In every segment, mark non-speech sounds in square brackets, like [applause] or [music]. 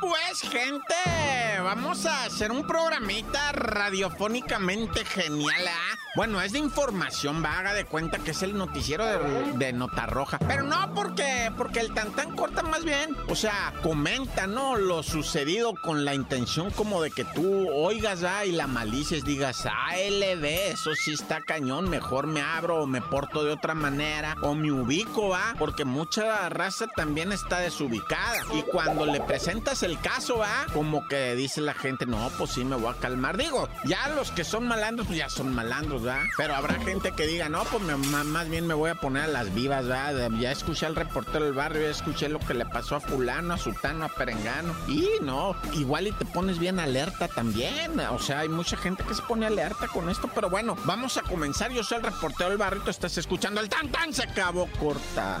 Pues, gente, vamos a hacer un programita radiofónicamente genial, ¿ah? Bueno, es de información vaga de cuenta que es el noticiero de, Nota Roja. Pero no porque, porque el tantán corta más bien. O sea, comenta, ¿no? Lo sucedido con la intención como de que tú oigas, ¿ah? Y la malices, digas, ALB, eso sí está cañón, mejor me abro o me porto de otra manera o me ubico, ¿va? Porque mucha raza también está desubicada. Y cuando le presentas el caso, ¿va? Como que dice la gente, no, pues sí me voy a calmar. Digo, ya los que son malandros, pues ya son malandros, ¿va? Pero habrá gente que diga, no, pues me- más bien me voy a poner a las vivas, ¿va? Ya escuché al reportero del barrio, ya escuché lo que le pasó a fulano, a sutano, a perengano. Y no, igual y te pones bien alerta también. O sea, hay mucha gente que se pone alerta con esto, pero bueno, vamos a comenzar. Yo soy el reportero del barrio, estás escuchando el tan tan, se acabó corta.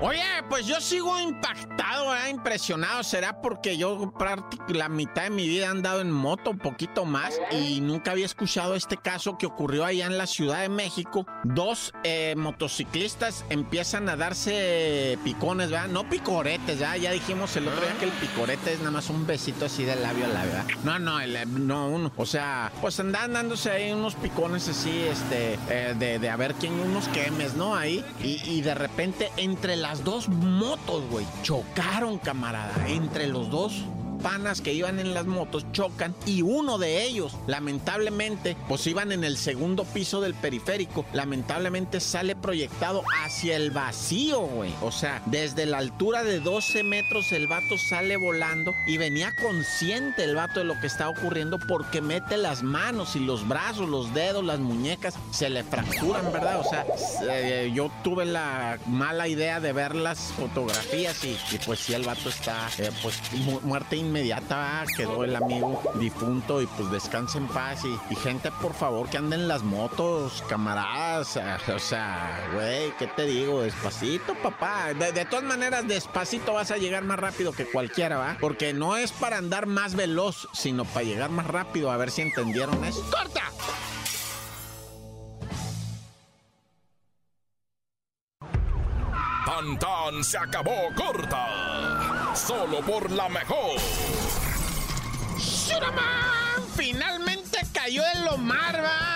Oye, pues yo sigo impactado, ¿eh? impresionado. Será porque yo la mitad de mi vida he andado en moto, un poquito más, y nunca había escuchado este caso que ocurrió allá en la Ciudad de México. Dos eh, motociclistas empiezan a darse picones, ¿verdad? No picoretes, ¿verdad? Ya dijimos el otro día que el picorete es nada más un besito así de labio a ¿verdad? No, no, no, uno. O sea, pues andan dándose ahí unos picones así, este, eh, de, de a ver quién, unos quemes, ¿no? Ahí. Y, y de repente, entre las dos motos, güey, chocaron, camarada. Entre los dos panas que iban en las motos chocan y uno de ellos, lamentablemente, pues iban en el segundo piso del periférico, lamentablemente sale proyectado hacia el vacío, güey. O sea, desde la altura de 12 metros el vato sale volando y venía consciente el vato de lo que está ocurriendo porque mete las manos y los brazos, los dedos, las muñecas, se le fracturan, ¿verdad? O sea, eh, yo tuve la mala idea de ver las fotografías y, y pues sí, el vato está, eh, pues, mu- muerte inmediata, quedó el amigo difunto y pues descanse en paz y, gente, por favor, que anden en las motos, camaradas, eh, o sea, güey, ¿qué te digo? Despacito, papá. De, de todas maneras, despacito vas a llegar más rápido que cualquiera, ¿va? Porque no es para andar más veloz, sino para llegar más rápido, a ver si entendieron eso. ¡Corta! Tan tan se acabó corta. Solo por la mejor. ¡Shuraman! Finalmente cayó el Omar, va.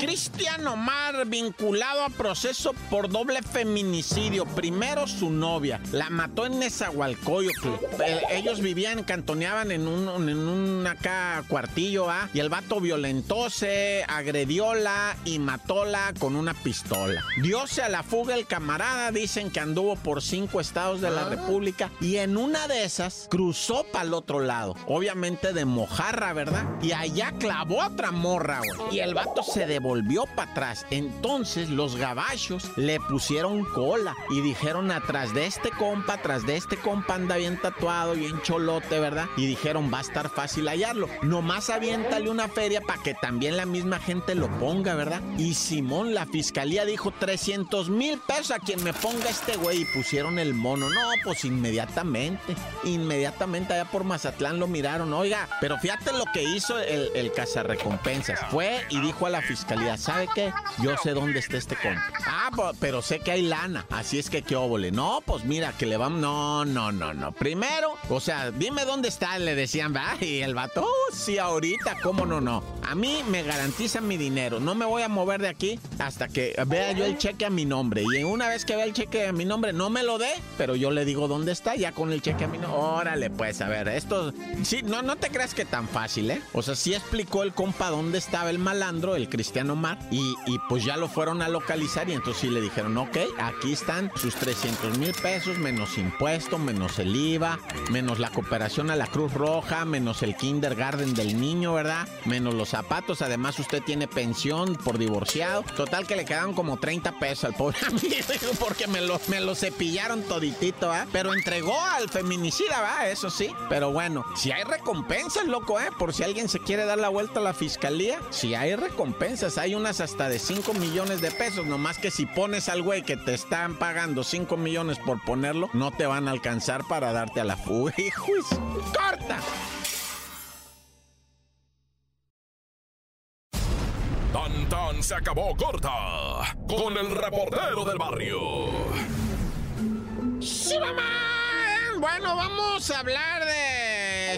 Cristian Omar, vinculado a proceso por doble feminicidio. Primero su novia, la mató en Nezahualcóyotl. Eh, ellos vivían, cantoneaban en un, en un acá cuartillo, ¿ah? Y el vato violentóse, agredióla y matóla con una pistola. Diose a la fuga el camarada, dicen que anduvo por cinco estados de la República y en una de esas cruzó para el otro lado. Obviamente de mojarra, ¿verdad? Y allá clavó otra morra, güey. Y el vato se devolvió para atrás. Entonces los gabachos le pusieron cola y dijeron atrás de este compa, atrás de este compa anda bien tatuado, bien cholote, ¿verdad? Y dijeron va a estar fácil hallarlo. Nomás aviéntale una feria para que también la misma gente lo ponga, ¿verdad? Y Simón, la fiscalía dijo 300 mil pesos a quien me ponga este güey y pusieron el mono. No, pues inmediatamente, inmediatamente allá por Mazatlán lo miraron. Oiga, pero fíjate lo que hizo el, el cazarrecompensas. Fue y dijo a la fiscalía, ¿sabe qué? Yo sé dónde está este compa. Ah, pero sé que hay lana, así es que qué óvole. No, pues mira, que le vamos... No, no, no, no. Primero, o sea, dime dónde está, le decían, ¿va? Y el vato, "Oh, sí, ahorita, ¿cómo no, no? A mí me garantizan mi dinero. No me voy a mover de aquí hasta que vea yo el cheque a mi nombre. Y una vez que vea el cheque a mi nombre, no me lo dé, pero yo le digo dónde está, ya con el cheque a mi nombre. Órale, pues, a ver, esto... Sí, no, no te creas que tan fácil, ¿eh? O sea, sí explicó el compa dónde estaba el malandro, el Cristiano Cristian Y pues ya lo fueron a localizar y entonces sí le dijeron, ok, aquí están sus 300 mil pesos menos impuesto, menos el IVA, menos la cooperación a la Cruz Roja, menos el kindergarten del niño, ¿verdad? Menos los zapatos, además usted tiene pensión por divorciado. Total que le quedaron como 30 pesos al pobre [laughs] amigo porque me lo, me lo cepillaron toditito, ¿eh? Pero entregó al feminicida, ¿va? Eso sí. Pero bueno, si hay recompensas, loco, ¿eh? Por si alguien se quiere dar la vuelta a la fiscalía, si hay recompensas, hay unas hasta de 5 millones de pesos, nomás que si pones al güey que te están pagando 5 millones por ponerlo, no te van a alcanzar para darte a la fuga. [laughs] ¡Hijos! ¡Corta! Tan tan se acabó corta con el reportero del barrio. ¡Sí, mamá! Bueno, vamos a hablar de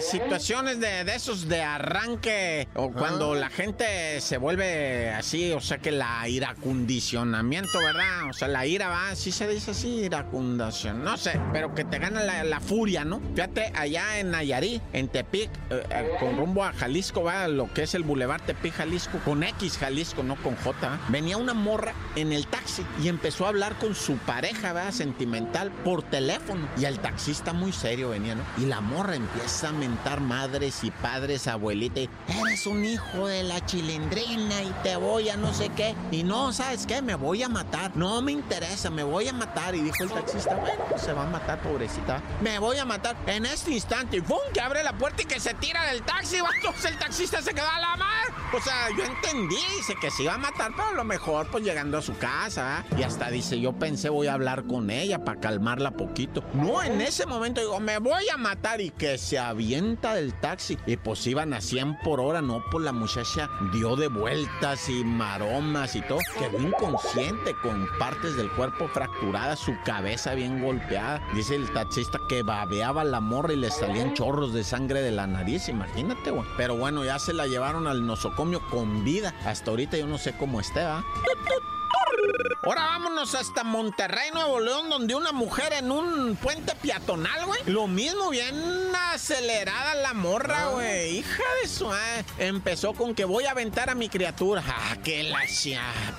situaciones de, esos de arranque o cuando la gente se vuelve así, o sea que la iracondicionamiento, ¿verdad? O sea, la ira va, así se dice así, iracundación, no sé, pero que te gana la, furia, ¿no? Fíjate, allá en Nayarit, en Tepic, eh, eh, con rumbo a Jalisco, va lo que es el Boulevard Tepic Jalisco, con X Jalisco, no con J, venía una morra en el taxi y empezó a hablar con su pareja, ¿verdad? Sentimental por teléfono. Y el taxista muy serio venía, ¿no? Y la morra empieza a madres y padres, abuelita, eres un hijo de la chilindrina y te voy a no sé qué. Y no, ¿sabes qué? Me voy a matar. No me interesa, me voy a matar. Y dijo el taxista, bueno, se va a matar, pobrecita. Me voy a matar en este instante. Y ¡pum! Que abre la puerta y que se tira del taxi. Entonces el taxista se quedó a la mar. O sea, yo entendí, dice que se iba a matar, pero a lo mejor pues llegando a su casa. Y hasta dice, yo pensé voy a hablar con ella para calmarla poquito. No, en ese momento digo, me voy a matar y que se había del taxi. Y pues iban a 100 por hora, no, pues la muchacha dio de vueltas y maromas y todo. Quedó inconsciente con partes del cuerpo fracturadas, su cabeza bien golpeada. Dice el taxista que babeaba la morra y le salían chorros de sangre de la nariz, imagínate, güey. Pero bueno, ya se la llevaron al nosocomio con vida. Hasta ahorita yo no sé cómo esté, ¿va? Ahora vámonos hasta Monterrey, Nuevo León, donde una mujer en un puente peatonal, güey. Lo mismo, bien acelerada la morra, ah. güey. Hija de su... Eh. Empezó con que voy a aventar a mi criatura. Ah, que la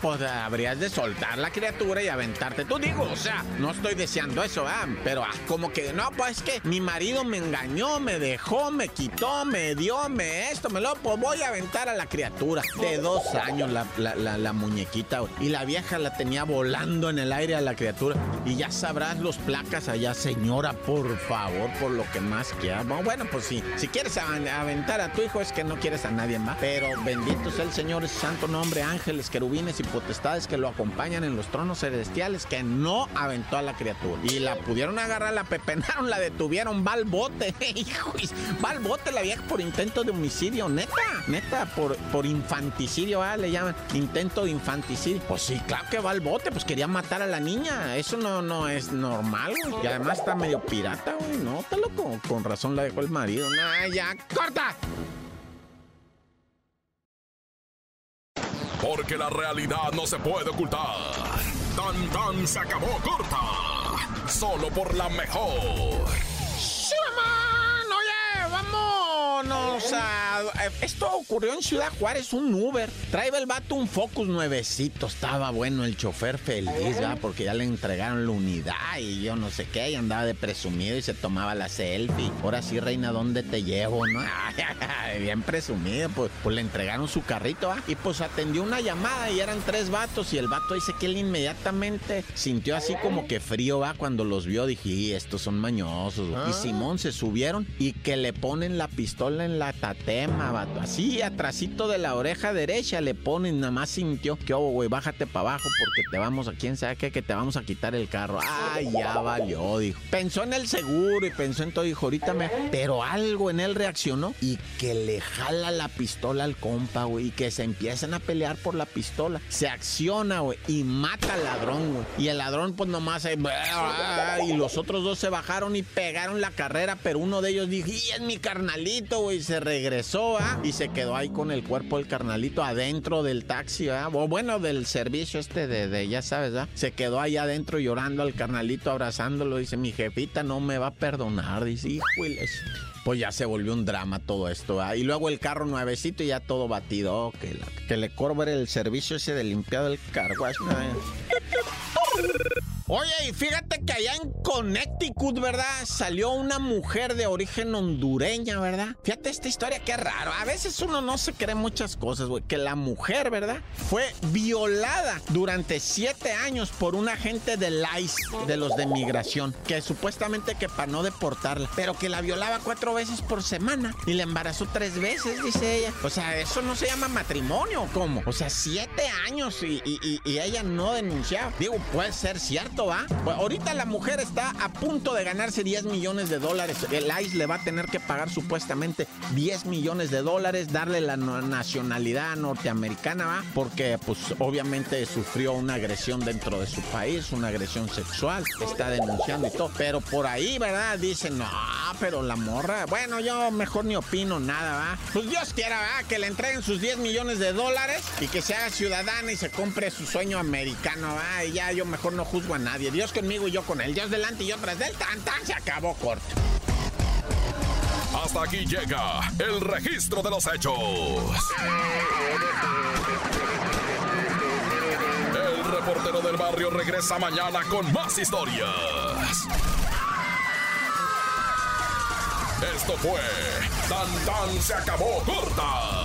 Pues habrías de soltar la criatura y aventarte. Tú digo, o sea, no estoy deseando eso, ¿ah? Pero ah, como que, no, pues es que mi marido me engañó, me dejó, me quitó, me dio, me esto, me lo... Pues voy a aventar a la criatura. De dos años la, la, la muñequita, güey. Y la vieja la tenía volando en el aire a la criatura. Y ya sabrás los placas allá, señora, por favor, por lo que más quieras. Bueno, pues sí, si quieres aventar a tu hijo es que no quieres a nadie más. Pero bendito sea el Señor, es santo nombre, ángeles, querubines y potestades que lo acompañan en los tronos celestiales, que no aventó a la criatura. Y la pudieron agarrar, la pepenaron, la detuvieron, va al bote. [laughs] Hijo, va al bote la vieja por intento de homicidio, neta, neta, por, por infanticidio, ¿ah? le llaman, intento de infanticidio. Pues sí, claro que va al bote, pues quería matar a la niña. Eso no, no es normal, güey. Y además está medio pirata, güey. No, está loco. Con razón la dejó el marido. Nah, ya, corta. Porque la realidad no se puede ocultar. Tan tan se acabó corta. Solo por la mejor. Vámonos a eh, esto ocurrió en Ciudad Juárez, un Uber. Trae el vato un Focus nuevecito. Estaba bueno el chofer feliz, ¿ya? Porque ya le entregaron la unidad y yo no sé qué. Y andaba de presumido y se tomaba la selfie. Ahora sí, reina, ¿dónde te llevo, no? [laughs] Bien presumido, pues, pues le entregaron su carrito, ¿ah? Y pues atendió una llamada y eran tres vatos. Y el vato dice que él inmediatamente sintió así como que frío, ¿va? Cuando los vio, dije, estos son mañosos. Y ah. Simón se subieron y que le ponen la pistola en la tatema Así, atrásito de la oreja derecha le ponen, nada más sintió que, oh, güey, bájate para abajo porque te vamos a, quién sabe qué, que te vamos a quitar el carro. Ay, ya valió, dijo. Pensó en el seguro y pensó en todo, dijo, ahorita me... Pero algo en él reaccionó y que le jala la pistola al compa, güey, y que se empiezan a pelear por la pistola. Se acciona, güey, y mata al ladrón, güey. Y el ladrón, pues nomás, ahí, y los otros dos se bajaron y pegaron la carrera, pero uno de ellos dijo, y es mi carnalito carnalito, güey, se regresó, ¿ah? Y se quedó ahí con el cuerpo del carnalito adentro del taxi, ¿ah? O bueno, del servicio este de, de ya sabes, ¿ah? Se quedó ahí adentro llorando al carnalito, abrazándolo. Dice, mi jefita no me va a perdonar. Dice, pues ya se volvió un drama todo esto. ¿ah? Y luego el carro nuevecito y ya todo batido. Oh, que, que le cobre el servicio ese de limpiado el cargo. [laughs] Oye, y fíjate allá en Connecticut, ¿verdad? Salió una mujer de origen hondureña, ¿verdad? Fíjate esta historia, qué raro. A veces uno no se cree muchas cosas, güey. Que la mujer, ¿verdad? Fue violada durante siete años por un agente del ICE, de los de migración, que supuestamente que para no deportarla, pero que la violaba cuatro veces por semana y la embarazó tres veces, dice ella. O sea, eso no se llama matrimonio, ¿cómo? O sea, siete años y, ella no denunciaba. Digo, puede ser cierto ¿va? ahorita la mujer está a punto de ganarse 10 millones de dólares. El ICE le va a tener que pagar supuestamente 10 millones de dólares, darle la nacionalidad norteamericana, ¿va? Porque, pues, obviamente sufrió una agresión dentro de su país, una agresión sexual. Está denunciando y todo. Pero por ahí, ¿verdad? Dicen, no, pero la morra. Bueno, yo mejor ni opino nada, ¿va? Pues Dios quiera, ¿va? Que le entreguen sus 10 millones de dólares y que se ciudadana y se compre su sueño americano, ¿va? Y ya yo mejor no juzgo a nadie. Dios conmigo y yo con él. Dios delante y yo tras del tan tan se acabó corto. Hasta aquí llega el registro de los hechos. El reportero del barrio regresa mañana con más historias. Esto fue Tan Tan se acabó corta